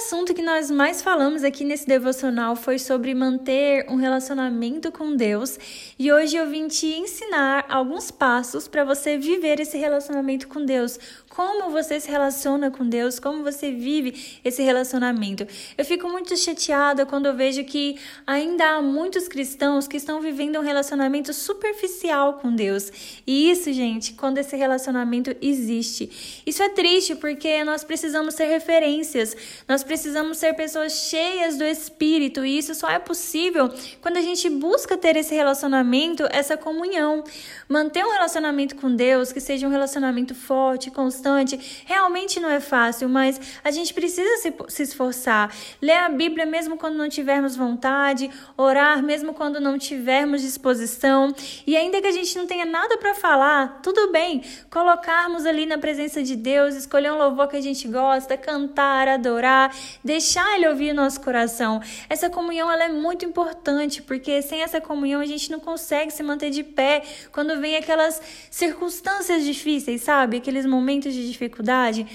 assunto que nós mais falamos aqui nesse devocional foi sobre manter um relacionamento com Deus, e hoje eu vim te ensinar alguns passos para você viver esse relacionamento com Deus. Como você se relaciona com Deus, como você vive esse relacionamento. Eu fico muito chateada quando eu vejo que ainda há muitos cristãos que estão vivendo um relacionamento superficial com Deus. E isso, gente, quando esse relacionamento existe. Isso é triste porque nós precisamos ser referências nós precisamos ser pessoas cheias do Espírito e isso só é possível quando a gente busca ter esse relacionamento, essa comunhão. Manter um relacionamento com Deus que seja um relacionamento forte, constante, realmente não é fácil, mas a gente precisa se, se esforçar. Ler a Bíblia mesmo quando não tivermos vontade, orar mesmo quando não tivermos disposição e ainda que a gente não tenha nada para falar, tudo bem, colocarmos ali na presença de Deus, escolher um louvor que a gente gosta, cantar, adorar orar, deixar Ele ouvir o nosso coração. Essa comunhão ela é muito importante, porque sem essa comunhão a gente não consegue se manter de pé quando vem aquelas circunstâncias difíceis, sabe? Aqueles momentos de dificuldade.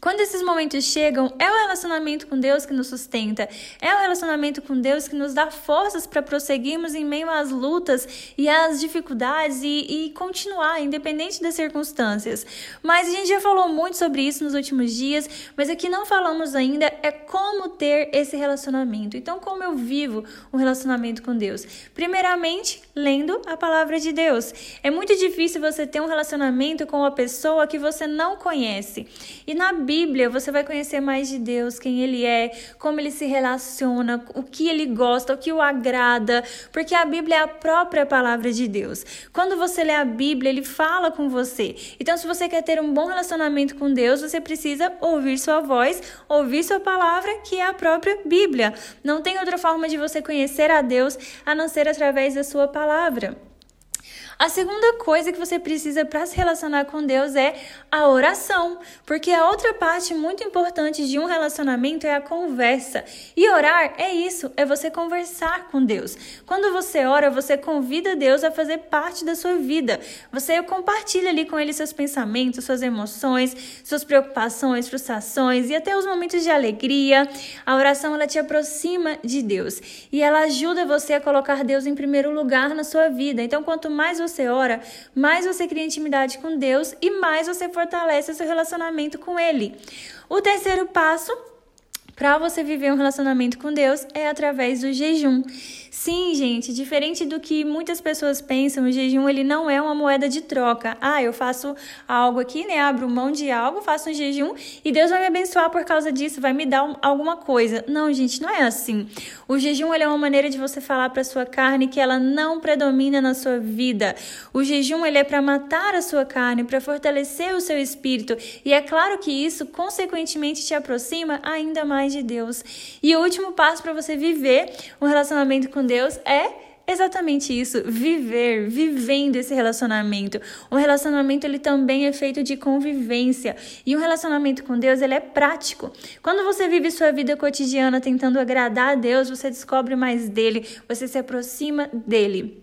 Quando esses momentos chegam, é o relacionamento com Deus que nos sustenta, é o relacionamento com Deus que nos dá forças para prosseguirmos em meio às lutas e às dificuldades e, e, continuar, independente das circunstâncias. Mas a gente já falou muito sobre isso nos últimos dias, mas o que não falamos ainda é como ter esse relacionamento. Então, como eu vivo um relacionamento com Deus? Primeiramente, lendo a palavra de Deus. É muito difícil você ter um relacionamento com uma pessoa que você não conhece. E na você vai conhecer mais de Deus, quem Ele é, como Ele se relaciona, o que Ele gosta, o que o agrada, porque a Bíblia é a própria palavra de Deus. Quando você lê a Bíblia, Ele fala com você. Então, se você quer ter um bom relacionamento com Deus, você precisa ouvir Sua voz, ouvir Sua palavra, que é a própria Bíblia. Não tem outra forma de você conhecer a Deus a não ser através da Sua palavra. A segunda coisa que você precisa para se relacionar com Deus é a oração, porque a outra parte muito importante de um relacionamento é a conversa. E orar é isso, é você conversar com Deus. Quando você ora, você convida Deus a fazer parte da sua vida. Você compartilha ali com ele seus pensamentos, suas emoções, suas preocupações, frustrações e até os momentos de alegria. A oração ela te aproxima de Deus e ela ajuda você a colocar Deus em primeiro lugar na sua vida. Então, quanto mais você você ora, mais você cria intimidade com Deus e mais você fortalece o seu relacionamento com Ele. O terceiro passo para você viver um relacionamento com Deus é através do jejum. Sim, gente, diferente do que muitas pessoas pensam, o jejum ele não é uma moeda de troca. Ah, eu faço algo aqui, né? Abro mão de algo, faço um jejum e Deus vai me abençoar por causa disso, vai me dar um, alguma coisa. Não, gente, não é assim. O jejum ele é uma maneira de você falar para sua carne que ela não predomina na sua vida. O jejum ele é para matar a sua carne, para fortalecer o seu espírito. E é claro que isso consequentemente te aproxima ainda mais de Deus. E o último passo para você viver um relacionamento com Deus é exatamente isso, viver, vivendo esse relacionamento. O relacionamento ele também é feito de convivência e um relacionamento com Deus ele é prático. Quando você vive sua vida cotidiana tentando agradar a Deus, você descobre mais dele, você se aproxima dele.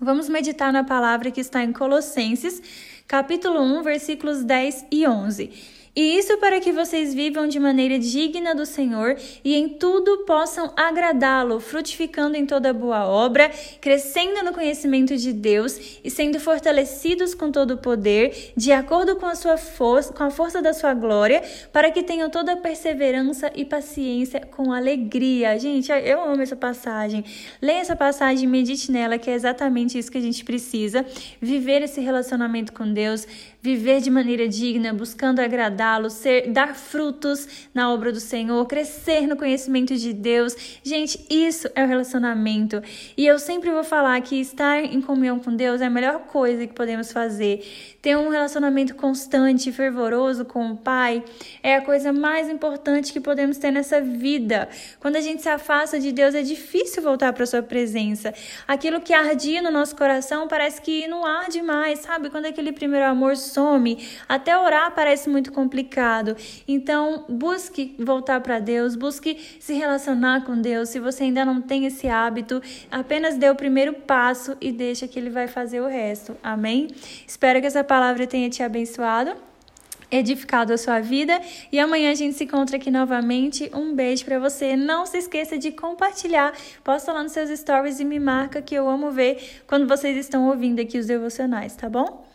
Vamos meditar na palavra que está em Colossenses, capítulo 1, versículos 10 e 11. E isso para que vocês vivam de maneira digna do Senhor e em tudo possam agradá-lo, frutificando em toda boa obra, crescendo no conhecimento de Deus e sendo fortalecidos com todo o poder, de acordo com a sua força, com a força da sua glória, para que tenham toda a perseverança e paciência com alegria. Gente, eu amo essa passagem. Leia essa passagem, medite nela, que é exatamente isso que a gente precisa, viver esse relacionamento com Deus, viver de maneira digna, buscando agradá-lo, ser, dar frutos na obra do Senhor, crescer no conhecimento de Deus. Gente, isso é o relacionamento. E eu sempre vou falar que estar em comunhão com Deus é a melhor coisa que podemos fazer. Ter um relacionamento constante, fervoroso com o Pai é a coisa mais importante que podemos ter nessa vida. Quando a gente se afasta de Deus, é difícil voltar para Sua presença. Aquilo que ardia no nosso coração parece que não arde mais, sabe? Quando aquele primeiro amor some, até orar parece muito complicado. Então, busque voltar para Deus, busque se relacionar com Deus. Se você ainda não tem esse hábito, apenas dê o primeiro passo e deixa que Ele vai fazer o resto. Amém? Espero que essa palavra tenha te abençoado. edificado a sua vida. E amanhã a gente se encontra aqui novamente. Um beijo para você. Não se esqueça de compartilhar. Posta lá nos seus stories e me marca que eu amo ver quando vocês estão ouvindo aqui os devocionais, tá bom?